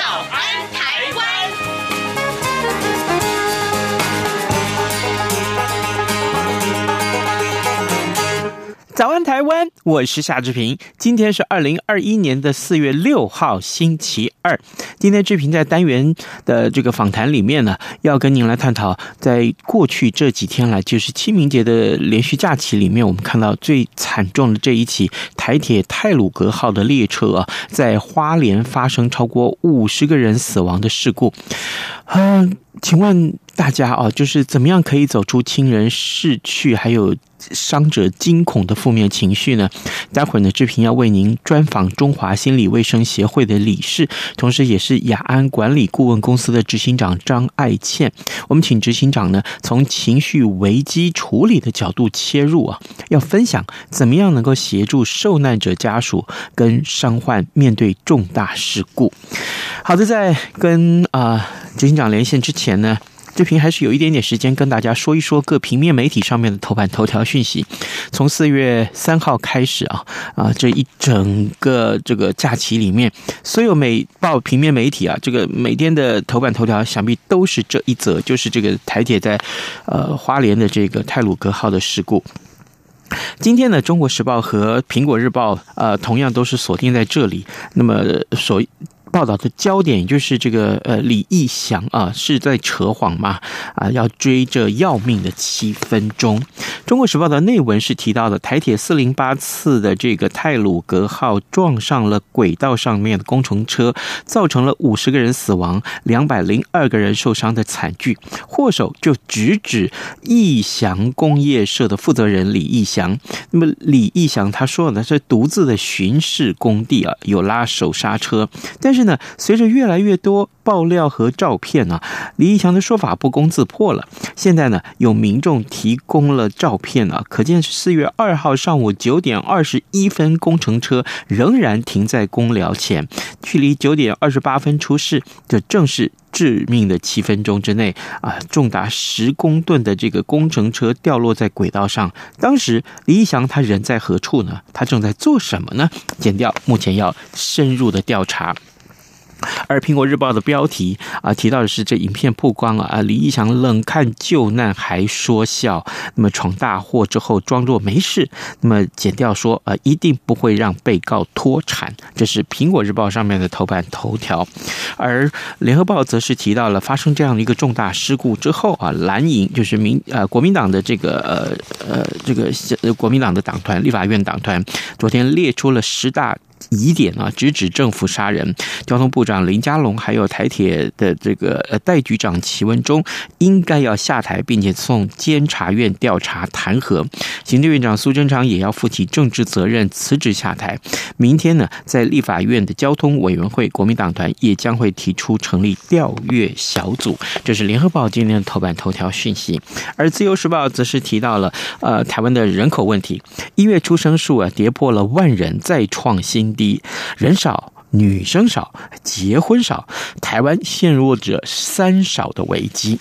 早安台湾》。早安，台湾！我是夏志平。今天是二零二一年的四月六号，星期二。今天志平在单元的这个访谈里面呢，要跟您来探讨，在过去这几天来，就是清明节的连续假期里面，我们看到最惨重的这一起台铁泰鲁阁号的列车啊，在花莲发生超过五十个人死亡的事故。嗯，请问大家啊，就是怎么样可以走出亲人逝去，还有伤者惊恐的负面情绪呢？待会儿呢，志平要为您专访中华心理卫生协会的理事，同时也是雅安管理顾问公司的执行长张爱倩。我们请执行长呢，从情绪危机处理的角度切入啊，要分享怎么样能够协助受难者家属跟伤患面对重大事故。好的，在跟啊执行长连线之前前呢。志平还是有一点点时间跟大家说一说各平面媒体上面的头版头条讯息。从四月三号开始啊啊，这一整个这个假期里面，所有美报平面媒体啊，这个每天的头版头条想必都是这一则，就是这个台铁在呃花莲的这个泰鲁阁号的事故。今天呢，《中国时报》和《苹果日报》呃同样都是锁定在这里。那么所。报道的焦点就是这个呃李义祥啊是在扯谎吗？啊，要追着要命的七分钟。中国时报的内文是提到的台铁四零八次的这个泰鲁阁号撞上了轨道上面的工程车，造成了五十个人死亡、两百零二个人受伤的惨剧。祸首就直指义祥工业社的负责人李义祥。那么李义祥他说呢，是独自的巡视工地啊，有拉手刹车，但是。是呢，随着越来越多爆料和照片呢，李义祥的说法不攻自破了。现在呢，有民众提供了照片啊，可见是四月二号上午九点二十一分，工程车仍然停在工寮前，距离九点二十八分出事，这正是致命的七分钟之内啊，重达十公吨的这个工程车掉落在轨道上。当时李义祥他人在何处呢？他正在做什么呢？检调目前要深入的调查。而《苹果日报》的标题啊，提到的是这影片曝光了啊，李义祥冷看救难还说笑，那么闯大祸之后装作没事，那么剪掉说啊，一定不会让被告脱产，这是《苹果日报》上面的头版头条。而《联合报》则是提到了发生这样的一个重大事故之后啊，蓝营就是民呃国民党的这个呃呃这个国民党的党团立法院党团昨天列出了十大。疑点啊，直指政府杀人。交通部长林佳龙还有台铁的这个呃代局长齐文忠应该要下台，并且送监察院调查弹劾。行政院长苏贞昌也要负起政治责任，辞职下台。明天呢，在立法院的交通委员会，国民党团也将会提出成立调阅小组。这是联合报今天的头版头条讯息。而自由时报则是提到了呃台湾的人口问题，一月出生数啊跌破了万人，再创新。低人少，女生少，结婚少，台湾陷入着三少的危机。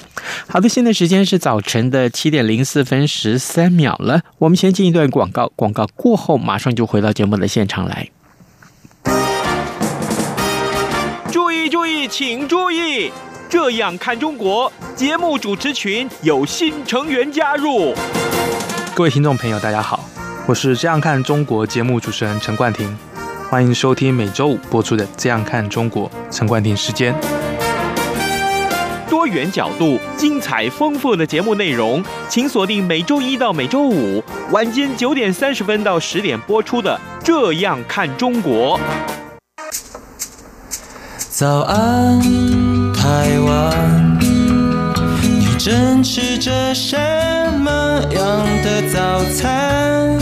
好的，现在时间是早晨的七点零四分十三秒了，我们先进一段广告，广告过后马上就回到节目的现场来。注意注意，请注意，这样看中国节目主持群有新成员加入。各位听众朋友，大家好，我是这样看中国节目主持人陈冠廷。欢迎收听每周五播出的《这样看中国》，陈冠廷时间。多元角度、精彩丰富的节目内容，请锁定每周一到每周五晚间九点三十分到十点播出的《这样看中国》。早安，台湾，你正吃着什么样的早餐？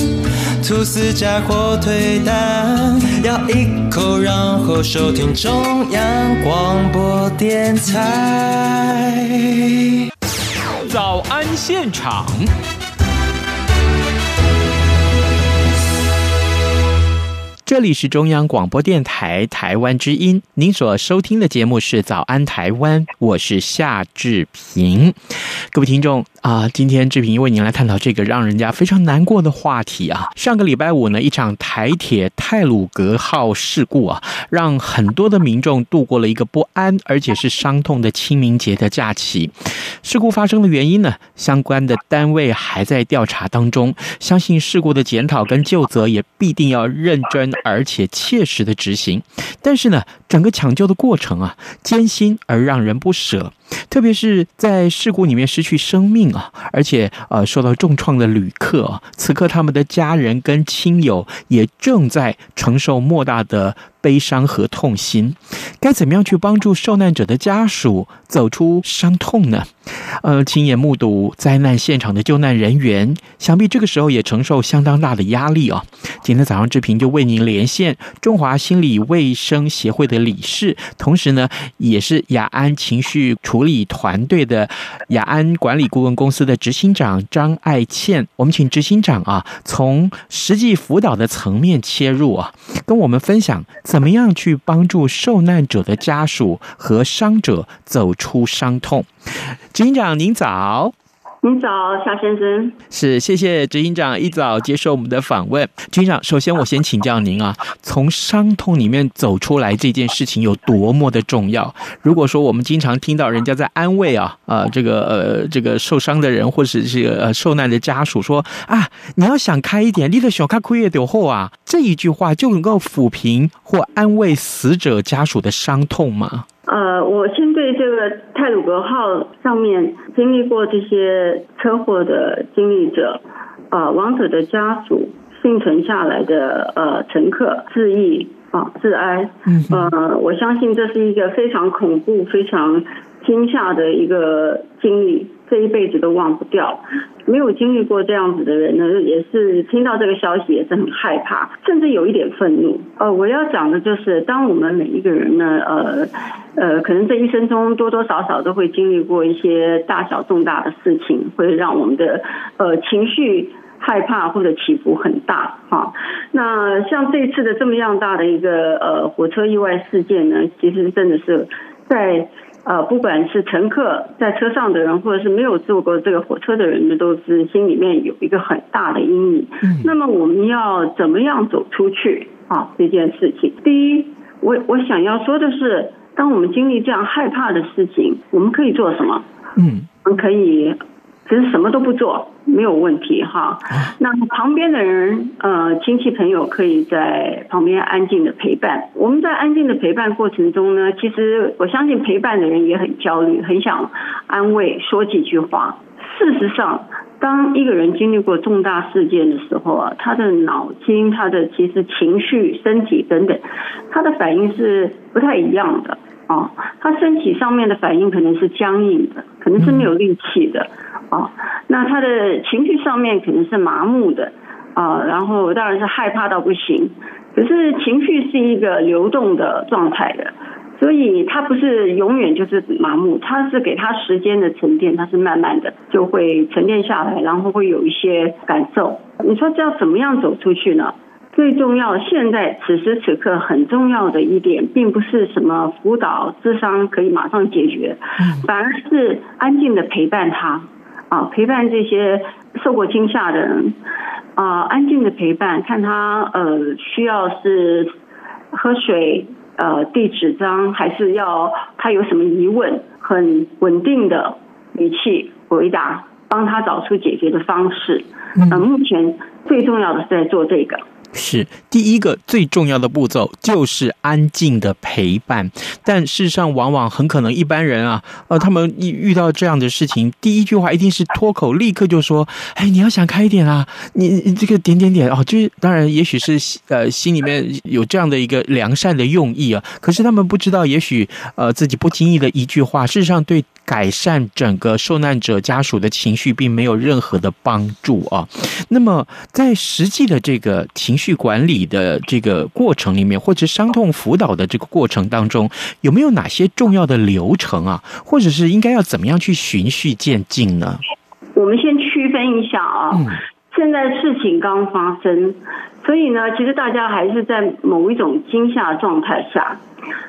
吐司加火腿蛋，咬一口，然后收听中央广播电台。早安现场。这里是中央广播电台台湾之音，您所收听的节目是《早安台湾》，我是夏志平。各位听众啊，今天志平为您来探讨这个让人家非常难过的话题啊。上个礼拜五呢，一场台铁泰鲁阁号事故啊，让很多的民众度过了一个不安而且是伤痛的清明节的假期。事故发生的原因呢，相关的单位还在调查当中，相信事故的检讨跟救责也必定要认真。而且切实的执行，但是呢，整个抢救的过程啊，艰辛而让人不舍。特别是在事故里面失去生命啊，而且呃受到重创的旅客啊，此刻他们的家人跟亲友也正在承受莫大的悲伤和痛心。该怎么样去帮助受难者的家属走出伤痛呢？呃，亲眼目睹灾难现场的救难人员，想必这个时候也承受相当大的压力啊。今天早上志平就为您连线中华心理卫生协会的理事，同时呢，也是雅安情绪处理团队的雅安管理顾问公司的执行长张爱倩，我们请执行长啊，从实际辅导的层面切入啊，跟我们分享怎么样去帮助受难者的家属和伤者走出伤痛。警长您早。您早，夏先生。是，谢谢执行长一早接受我们的访问。局长，首先我先请教您啊，从伤痛里面走出来这件事情有多么的重要？如果说我们经常听到人家在安慰啊，呃，这个呃，这个受伤的人或者是呃受难的家属说啊，你要想开一点，你的小卡亏也丢后啊，这一句话就能够抚平或安慰死者家属的伤痛吗？呃，我先对这个泰鲁格号上面经历过这些车祸的经历者，呃，亡者的家属，幸存下来的呃乘客致意啊致哀，呃，我相信这是一个非常恐怖、非常惊吓的一个经历。这一辈子都忘不掉，没有经历过这样子的人呢，也是听到这个消息也是很害怕，甚至有一点愤怒。呃，我要讲的就是，当我们每一个人呢，呃，呃，可能这一生中多多少少都会经历过一些大小重大的事情，会让我们的呃情绪害怕或者起伏很大哈。那像这次的这么样大的一个呃火车意外事件呢，其实真的是在。呃，不管是乘客在车上的人，或者是没有坐过这个火车的人呢，都是心里面有一个很大的阴影。嗯。那么我们要怎么样走出去啊？这件事情，第一，我我想要说的是，当我们经历这样害怕的事情，我们可以做什么？嗯，我们可以。其实什么都不做没有问题哈，那旁边的人呃亲戚朋友可以在旁边安静的陪伴。我们在安静的陪伴过程中呢，其实我相信陪伴的人也很焦虑，很想安慰说几句话。事实上，当一个人经历过重大事件的时候啊，他的脑筋、他的其实情绪、身体等等，他的反应是不太一样的啊。他身体上面的反应可能是僵硬的，可能是没有力气的。啊，那他的情绪上面可能是麻木的啊，然后当然是害怕到不行。可是情绪是一个流动的状态的，所以他不是永远就是麻木，他是给他时间的沉淀，他是慢慢的就会沉淀下来，然后会有一些感受。你说这要怎么样走出去呢？最重要，现在此时此刻很重要的一点，并不是什么辅导、智商可以马上解决，反而是安静的陪伴他。啊，陪伴这些受过惊吓的人，啊，安静的陪伴，看他呃需要是喝水，呃递纸张，还是要他有什么疑问，很稳定的语气回答，帮他找出解决的方式。呃，目前最重要的是在做这个。是第一个最重要的步骤，就是安静的陪伴。但事实上，往往很可能一般人啊，呃，他们一遇到这样的事情，第一句话一定是脱口立刻就说：“哎，你要想开一点啊，你你这个点点点哦。”就是当然，也许是呃心里面有这样的一个良善的用意啊，可是他们不知道，也许呃自己不经意的一句话，事实上对改善整个受难者家属的情绪并没有任何的帮助啊。那么在实际的这个情绪管理的这个过程里面，或者伤痛辅导的这个过程当中，有没有哪些重要的流程啊？或者是应该要怎么样去循序渐进呢？我们先区分一下啊，嗯、现在事情刚发生，所以呢，其实大家还是在某一种惊吓状态下。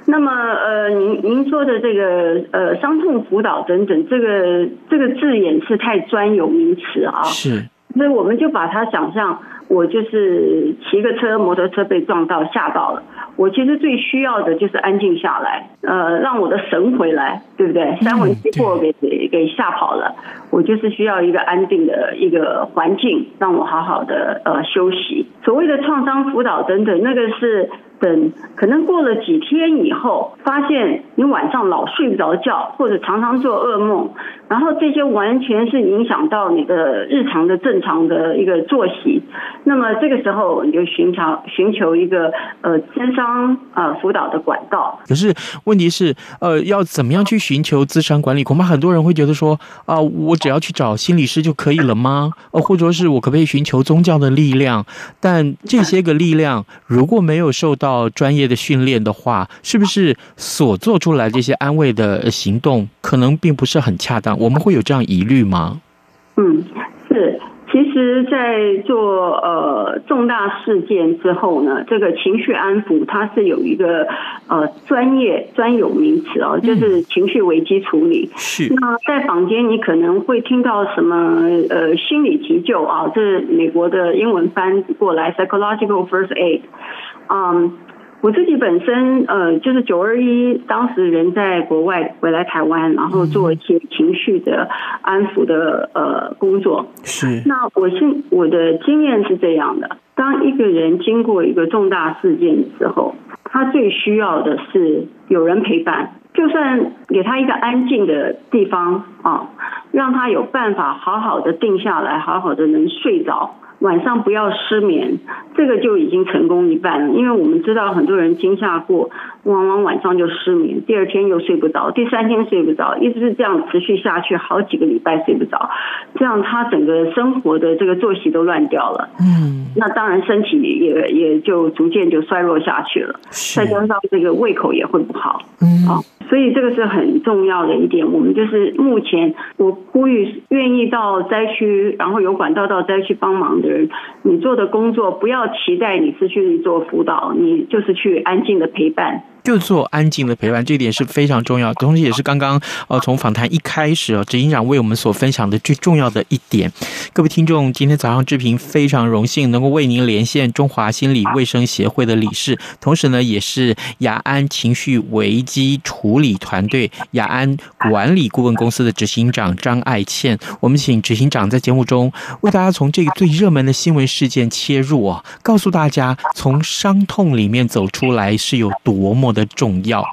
那么，呃，您您说的这个呃伤痛辅导等等，这个这个字眼是太专有名词啊，是，所以我们就把它想象。我就是骑个车，摩托车被撞到，吓到了。我其实最需要的就是安静下来，呃，让我的神回来，对不对？三魂七魄给给给吓跑了，我就是需要一个安定的一个环境，让我好好的呃休息。所谓的创伤辅导等等，那个是。等可能过了几天以后，发现你晚上老睡不着觉，或者常常做噩梦，然后这些完全是影响到你的日常的正常的一个作息。那么这个时候你就寻找寻求一个呃咨商啊辅导的管道。可是问题是呃要怎么样去寻求咨商管理？恐怕很多人会觉得说啊、我只要去找心理师就可以了吗？呃，或者说是我可不可以寻求宗教的力量？但这些个力量如果没有受到到专业的训练的话，是不是所做出来这些安慰的行动可能并不是很恰当？我们会有这样疑虑吗？嗯，是。其实，在做呃重大事件之后呢，这个情绪安抚它是有一个呃专业专有名词哦，就是情绪危机处理。是。那在坊间你可能会听到什么呃心理急救啊，这是美国的英文翻过来 psychological first aid。嗯，我自己本身呃，就是九二一当时人在国外回来台湾，然后做一些情绪的安抚的呃工作。是。那我现我的经验是这样的：当一个人经过一个重大事件的时候，他最需要的是有人陪伴，就算给他一个安静的地方啊，让他有办法好好的定下来，好好的能睡着。晚上不要失眠，这个就已经成功一半了。因为我们知道很多人惊吓过，往往晚上就失眠，第二天又睡不着，第三天睡不着，一直是这样持续下去，好几个礼拜睡不着，这样他整个生活的这个作息都乱掉了。嗯，那当然身体也也就逐渐就衰弱下去了，再加上这个胃口也会不好。嗯，好。所以这个是很重要的一点，我们就是目前我呼吁愿意到灾区，然后有管道到灾区帮忙的人，你做的工作不要期待你是去做辅导，你就是去安静的陪伴。就做安静的陪伴，这一点是非常重要，同时也是刚刚呃从访谈一开始哦，执行长为我们所分享的最重要的一点。各位听众，今天早上志平非常荣幸能够为您连线中华心理卫生协会的理事，同时呢也是雅安情绪危机处理团队雅安管理顾问公司的执行长张爱倩。我们请执行长在节目中为大家从这个最热门的新闻事件切入啊，告诉大家从伤痛里面走出来是有多么的的重要，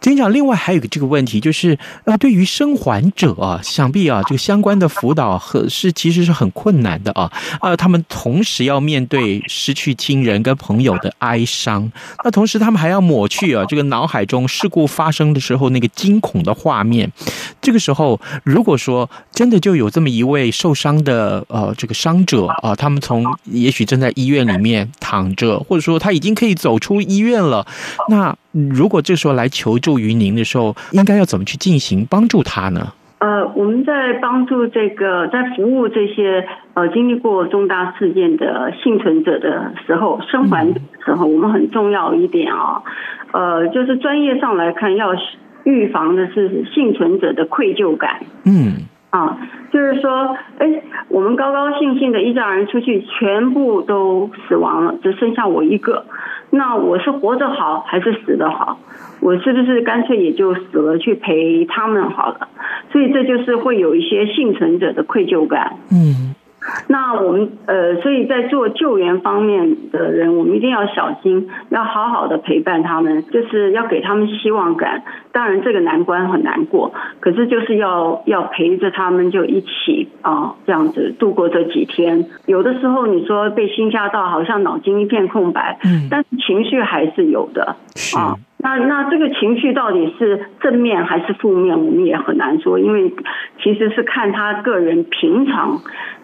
警长，另外还有个这个问题，就是呃，对于生还者啊，想必啊，这个相关的辅导和是其实是很困难的啊，呃，他们同时要面对失去亲人跟朋友的哀伤，那同时他们还要抹去啊这个脑海中事故发生的时候那个惊恐的画面。这个时候，如果说真的就有这么一位受伤的呃这个伤者啊，他们从也许正在医院里面躺着，或者说他已经可以走出医院了，那。如果这时候来求助于您的时候，应该要怎么去进行帮助他呢？呃，我们在帮助这个，在服务这些呃经历过重大事件的幸存者的时候，生还的时候，我们很重要一点啊，呃，就是专业上来看，要预防的是幸存者的愧疚感。嗯。啊，就是说，哎，我们高高兴兴的一家人出去，全部都死亡了，只剩下我一个。那我是活着好还是死的好？我是不是干脆也就死了去陪他们好了？所以这就是会有一些幸存者的愧疚感。嗯，那我们呃，所以在做救援方面的人，我们一定要小心，要好好的陪伴他们，就是要给他们希望感。当然，这个难关很难过，可是就是要要陪着他们，就一起啊，这样子度过这几天。有的时候你说被惊吓到，好像脑筋一片空白，嗯，但是情绪还是有的啊。那那这个情绪到底是正面还是负面，我们也很难说，因为其实是看他个人平常。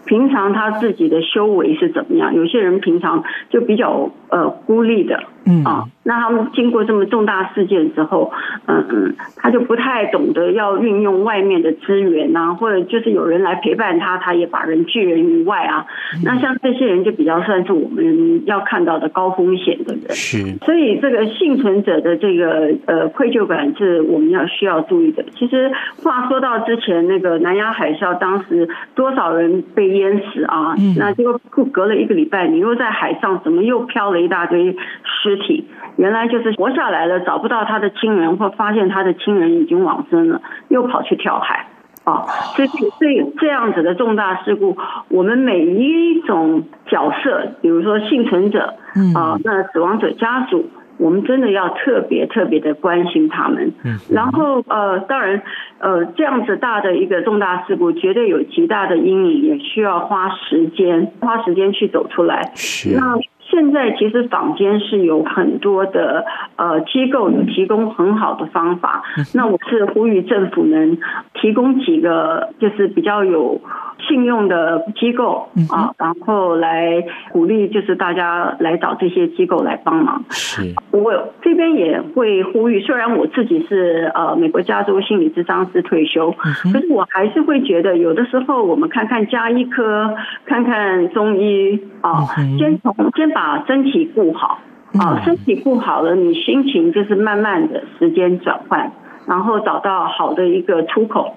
平常他自己的修为是怎么样？有些人平常就比较呃孤立的，嗯啊，那他们经过这么重大事件之后，嗯嗯，他就不太懂得要运用外面的资源啊，或者就是有人来陪伴他，他也把人拒人于外啊。那像这些人就比较算是我们要看到的高风险的人，是。所以这个幸存者的这个呃愧疚感是我们要需要注意的。其实话说到之前那个南亚海啸，当时多少人被淹死啊！那结果隔了一个礼拜，你又在海上，怎么又飘了一大堆尸体？原来就是活下来了，找不到他的亲人，或发现他的亲人已经往生了，又跑去跳海啊！所以这这样子的重大事故，我们每一种角色，比如说幸存者啊，那死亡者家属。我们真的要特别特别的关心他们，然后呃，当然呃，这样子大的一个重大事故，绝对有极大的阴影，也需要花时间，花时间去走出来。是。那现在其实坊间是有很多的呃机构有提供很好的方法，那我是呼吁政府能提供几个，就是比较有。信用的机构啊，然后来鼓励，就是大家来找这些机构来帮忙。是，我这边也会呼吁，虽然我自己是呃美国加州心理咨商师退休，可是我还是会觉得，有的时候我们看看家医科，看看中医啊，先从先把身体顾好啊，身体顾好了，你心情就是慢慢的时间转换，然后找到好的一个出口。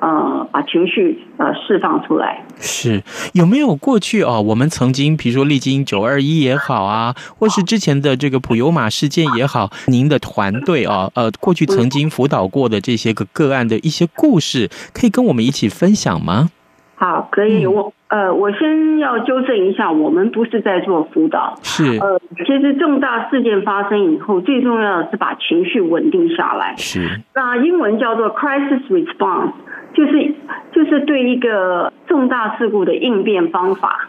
呃，把情绪呃释放出来。是有没有过去哦？我们曾经，比如说历经九二一也好啊，或是之前的这个普悠玛事件也好，您的团队啊，呃，过去曾经辅导过的这些个个案的一些故事，可以跟我们一起分享吗？好，可以。我呃，我先要纠正一下，我们不是在做辅导。是呃，其实重大事件发生以后，最重要的是把情绪稳定下来。是。那英文叫做 crisis response。就是就是对一个重大事故的应变方法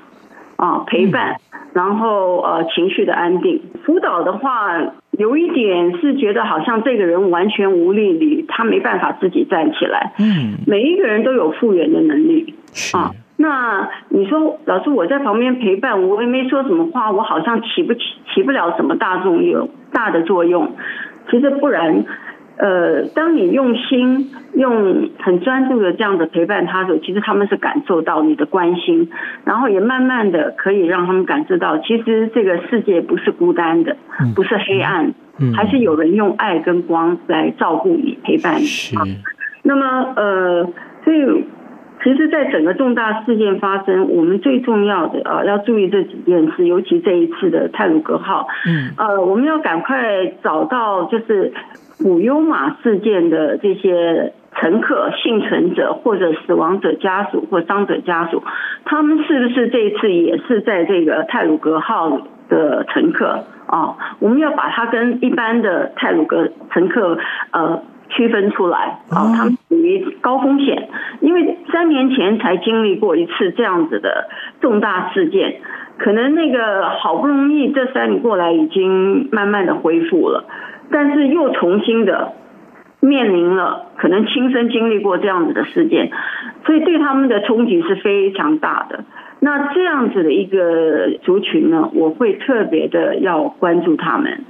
啊，陪伴，然后呃情绪的安定。辅导的话，有一点是觉得好像这个人完全无力，你他没办法自己站起来。嗯，每一个人都有复原的能力啊。那你说，老师我在旁边陪伴，我也没说什么话，我好像起不起起不了什么大作用，大的作用。其实不然。呃，当你用心、用很专注的这样的陪伴他的时候，其实他们是感受到你的关心，然后也慢慢的可以让他们感知到，其实这个世界不是孤单的，不是黑暗，还是有人用爱跟光来照顾你、陪伴你。啊，那么呃，所以其实，在整个重大事件发生，我们最重要的啊，要注意这几件事，尤其这一次的泰鲁格号，嗯，呃，我们要赶快找到就是。普悠玛事件的这些乘客、幸存者或者死亡者家属或伤者家属，他们是不是这一次也是在这个泰鲁格号的乘客啊？我们要把它跟一般的泰鲁格乘客呃区分出来啊，他们属于高风险，因为三年前才经历过一次这样子的重大事件，可能那个好不容易这三年过来已经慢慢的恢复了。但是又重新的面临了可能亲身经历过这样子的事件，所以对他们的冲击是非常大的。那这样子的一个族群呢，我会特别的要关注他们，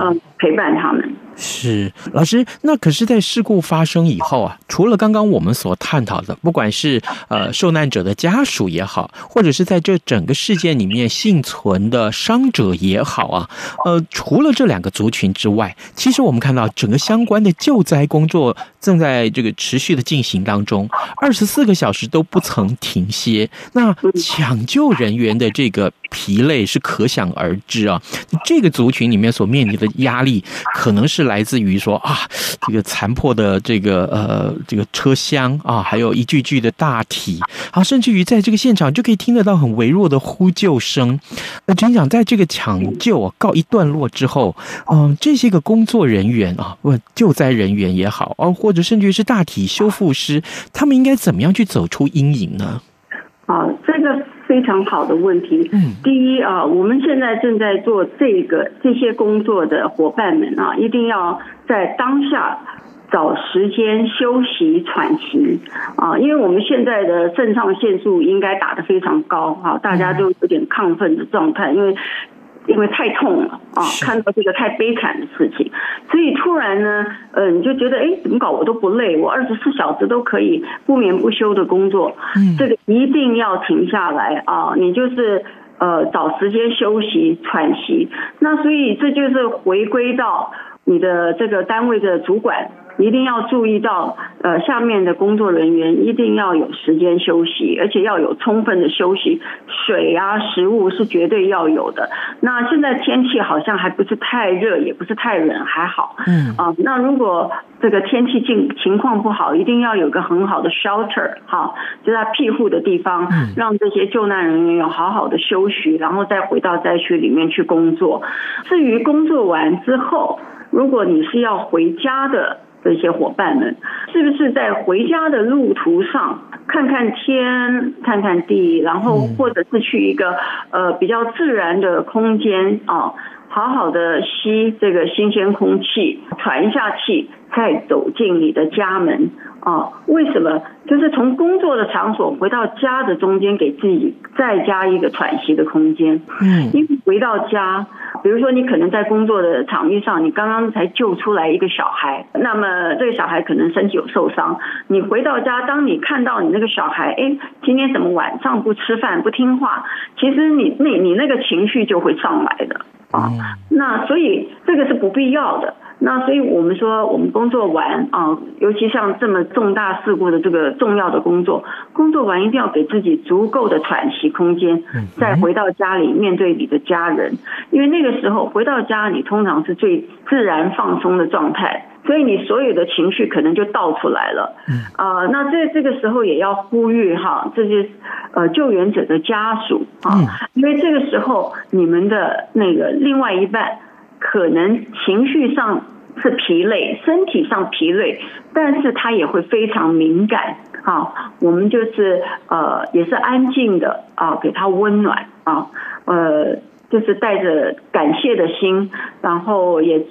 嗯，陪伴他们。是老师，那可是，在事故发生以后啊，除了刚刚我们所探讨的，不管是呃受难者的家属也好，或者是在这整个事件里面幸存的伤者也好啊，呃，除了这两个族群之外，其实我们看到整个相关的救灾工作正在这个持续的进行当中，二十四个小时都不曾停歇。那抢救人员的这个疲累是可想而知啊，这个族群里面所面临的压力力可能是来自于说啊，这个残破的这个呃这个车厢啊，还有一具具的大体，啊，甚至于在这个现场就可以听得到很微弱的呼救声。那警长在这个抢救啊告一段落之后，嗯，这些个工作人员啊，问救灾人员也好，啊，或者甚至于是大体修复师，他们应该怎么样去走出阴影呢？啊，这个非常好的问题。嗯，第一啊，我们现在正在做这个这些工作的伙伴们啊，一定要在当下找时间休息喘息啊，因为我们现在的肾上腺素应该打得非常高啊，大家都有点亢奋的状态，因为。因为太痛了啊，看到这个太悲惨的事情，所以突然呢，呃，你就觉得，哎，怎么搞我都不累，我二十四小时都可以不眠不休的工作，这个一定要停下来啊，你就是呃找时间休息喘息，那所以这就是回归到你的这个单位的主管。一定要注意到，呃，下面的工作人员一定要有时间休息，而且要有充分的休息，水啊、食物是绝对要有的。那现在天气好像还不是太热，也不是太冷，还好。嗯啊，那如果这个天气境情况不好，一定要有个很好的 shelter，哈，就在庇护的地方，让这些救难人员有好好的休息，然后再回到灾区里面去工作。至于工作完之后，如果你是要回家的。这些伙伴们，是不是在回家的路途上看看天，看看地，然后或者是去一个呃比较自然的空间啊，好好的吸这个新鲜空气，喘一下气，再走进你的家门啊？为什么？就是从工作的场所回到家的中间，给自己再加一个喘息的空间。嗯，因为回到家。比如说，你可能在工作的场域上，你刚刚才救出来一个小孩，那么这个小孩可能身体有受伤。你回到家，当你看到你那个小孩，哎，今天怎么晚上不吃饭、不听话？其实你那你那个情绪就会上来的啊。那所以这个是不必要的。那所以我们说，我们工作完啊，尤其像这么重大事故的这个重要的工作，工作完一定要给自己足够的喘息空间，再回到家里面对你的家人，因为那个时候回到家，你通常是最自然放松的状态，所以你所有的情绪可能就倒出来了。啊，那在这个时候也要呼吁哈，这些呃救援者的家属啊，因为这个时候你们的那个另外一半。可能情绪上是疲累，身体上疲累，但是他也会非常敏感啊。我们就是呃，也是安静的啊，给他温暖啊，呃，就是带着感谢的心，然后也。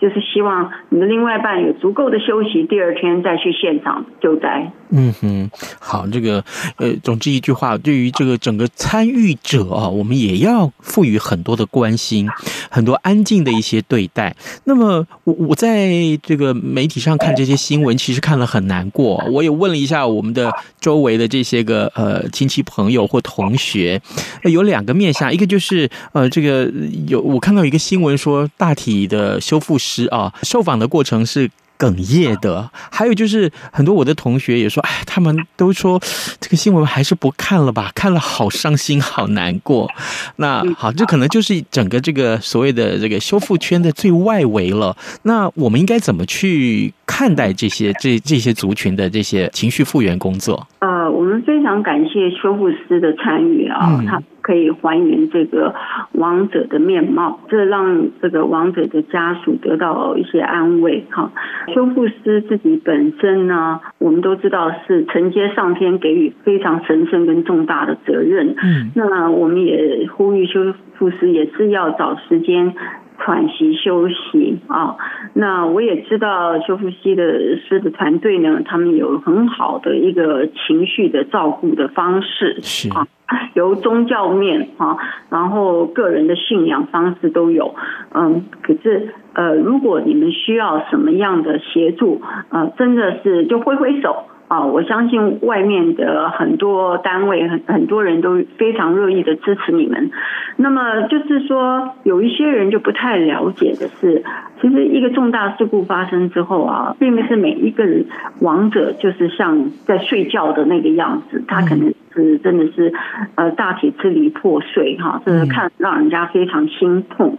就是希望你的另外一半有足够的休息，第二天再去现场救灾。嗯哼，好，这个呃，总之一句话，对于这个整个参与者啊，我们也要赋予很多的关心，很多安静的一些对待。那么我我在这个媒体上看这些新闻，其实看了很难过。我也问了一下我们的周围的这些个呃亲戚朋友或同学，有两个面向，一个就是呃这个有我看到一个新闻说大体的修复师。啊，受访的过程是哽咽的，还有就是很多我的同学也说，哎，他们都说这个新闻还是不看了吧，看了好伤心，好难过。那好，这可能就是整个这个所谓的这个修复圈的最外围了。那我们应该怎么去看待这些这这些族群的这些情绪复原工作？呃，我们非常感谢修复师的参与啊，他。可以还原这个亡者的面貌，这让这个亡者的家属得到一些安慰。哈，修复师自己本身呢，我们都知道是承接上天给予非常神圣跟重大的责任。嗯，那我们也呼吁修复师也是要找时间喘息休息啊。那我也知道修复师的师的团队呢，他们有很好的一个情绪的照顾的方式。是啊。由宗教面啊，然后个人的信仰方式都有，嗯，可是呃，如果你们需要什么样的协助，呃，真的是就挥挥手啊，我相信外面的很多单位很很多人都非常乐意的支持你们。那么就是说，有一些人就不太了解的是，其实一个重大事故发生之后啊，并不是每一个人亡者就是像在睡觉的那个样子，他可能。是真的是呃大体支离破碎哈，这是看让人家非常心痛。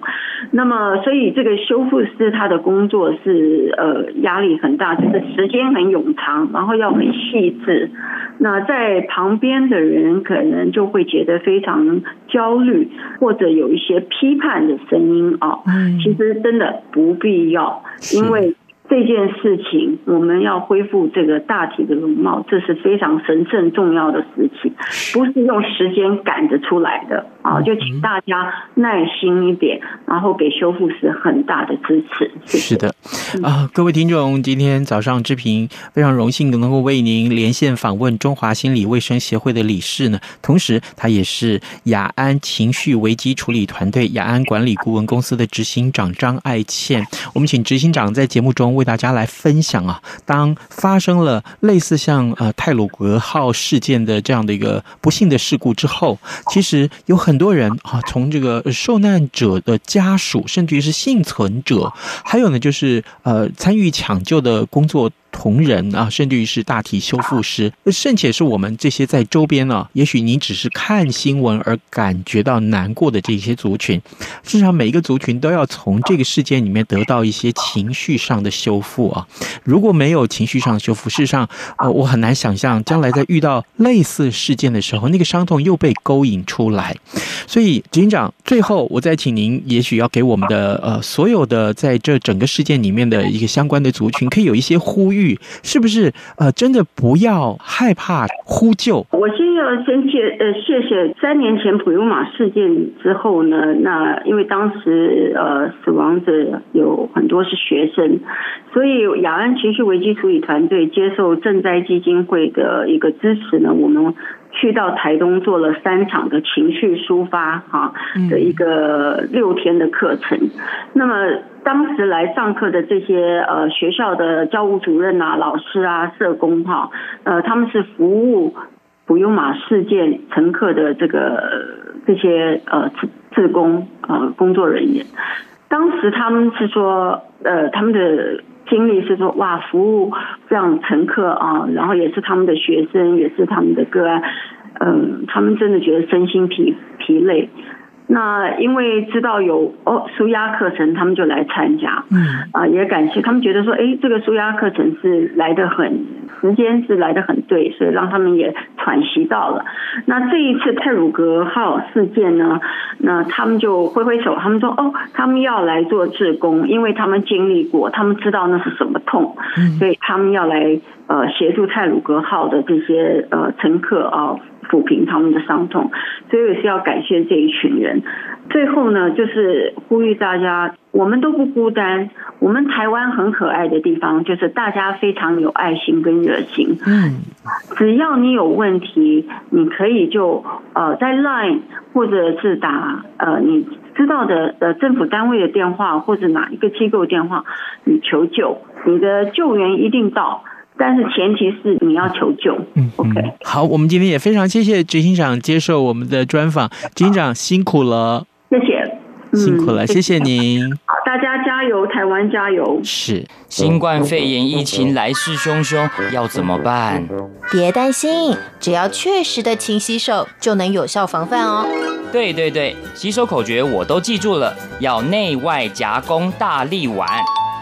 那么所以这个修复师他的工作是呃压力很大，就是时间很冗长，然后要很细致。那在旁边的人可能就会觉得非常焦虑，或者有一些批判的声音啊。其实真的不必要，因为。这件事情，我们要恢复这个大体的容貌，这是非常神圣重要的事情，不是用时间赶着出来的啊！就请大家耐心一点，然后给修复师很大的支持。谢谢。是的，啊，各位听众，今天早上志平非常荣幸的能够为您连线访问中华心理卫生协会的理事呢，同时他也是雅安情绪危机处理团队雅安管理顾问公司的执行长张爱倩。我们请执行长在节目中为大家来分享啊，当发生了类似像呃泰鲁格号事件的这样的一个不幸的事故之后，其实有很很多人啊，从这个受难者的家属，甚至于是幸存者，还有呢就是呃参与抢救的工作。同仁啊，甚至于是大体修复师，甚且是我们这些在周边呢，也许你只是看新闻而感觉到难过的这些族群，至少每一个族群都要从这个事件里面得到一些情绪上的修复啊。如果没有情绪上的修复，事实上，呃，我很难想象将来在遇到类似事件的时候，那个伤痛又被勾引出来。所以，警长，最后我再请您，也许要给我们的呃所有的在这整个事件里面的一个相关的族群，可以有一些呼吁。是不是呃，真的不要害怕呼救？我先要先谢呃谢谢三年前普悠玛事件之后呢，那因为当时呃死亡者有很多是学生，所以雅安情绪危机处理团队接受赈灾基金会的一个支持呢，我们去到台东做了三场的情绪抒发哈的一个六天的课程，那么。当时来上课的这些呃学校的教务主任啊、老师啊、社工哈，呃他们是服务普悠玛事件乘客的这个这些呃志志工呃工作人员。当时他们是说呃他们的经历是说哇服务让乘客啊，然后也是他们的学生，也是他们的个案，嗯、他们真的觉得身心疲疲累。那因为知道有哦舒压课程，他们就来参加。嗯啊，也感谢他们觉得说，哎，这个舒压课程是来的很时间是来的很对，所以让他们也喘息到了。那这一次泰鲁格号事件呢，那他们就挥挥手，他们说哦，他们要来做志工，因为他们经历过，他们知道那是什么痛，所以他们要来呃协助泰鲁格号的这些呃乘客啊。抚平他们的伤痛，所以也是要感谢这一群人。最后呢，就是呼吁大家，我们都不孤单。我们台湾很可爱的地方，就是大家非常有爱心跟热情。嗯，只要你有问题，你可以就呃在 Line 或者是打呃你知道的呃政府单位的电话，或者哪一个机构电话，你求救，你的救援一定到。但是前提是你要求救。嗯，OK。好，我们今天也非常谢谢执行长接受我们的专访，执行长辛苦了，谢谢，辛苦了，谢谢您。好，大家加油，台湾加油。是，新冠肺炎疫情来势汹汹，要怎么办？别担心，只要确实的勤洗手，就能有效防范哦。对对对，洗手口诀我都记住了，要内外夹攻大立腕。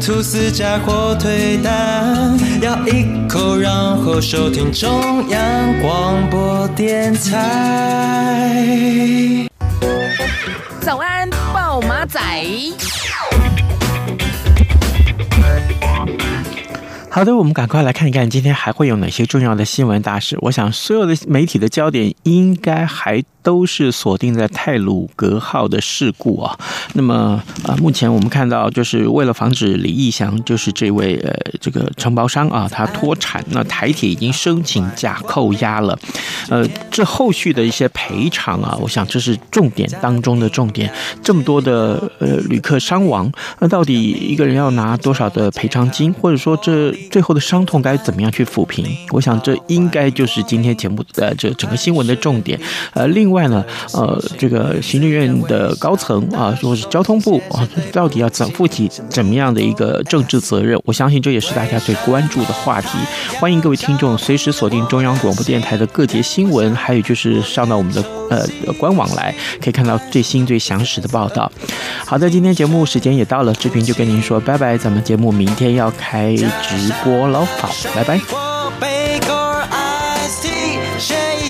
吐司加火腿蛋，咬一口，然后收听中央广播电台。早安，豹马仔。好的，我们赶快来看一看今天还会有哪些重要的新闻大事。我想所有的媒体的焦点应该还都是锁定在泰鲁格号的事故啊。那么啊，目前我们看到，就是为了防止李义祥，就是这位呃这个承包商啊，他脱产，那台铁已经申请假扣押了。呃，这后续的一些赔偿啊，我想这是重点当中的重点。这么多的呃旅客伤亡，那到底一个人要拿多少的赔偿金，或者说这最后的伤痛该怎么样去抚平？我想这应该就是今天节目的这整个新闻的重点。呃，另外呢，呃，这个行政院的高层啊，说是交通部啊，到底要怎负起怎么样的一个政治责任？我相信这也是大家最关注的话题。欢迎各位听众随时锁定中央广播电台的各节新闻，还有就是上到我们的呃官网来，可以看到最新最详实的报道。好的，今天节目时间也到了，志平就跟您说拜拜，咱们节目明天要开直播喽，好，拜拜。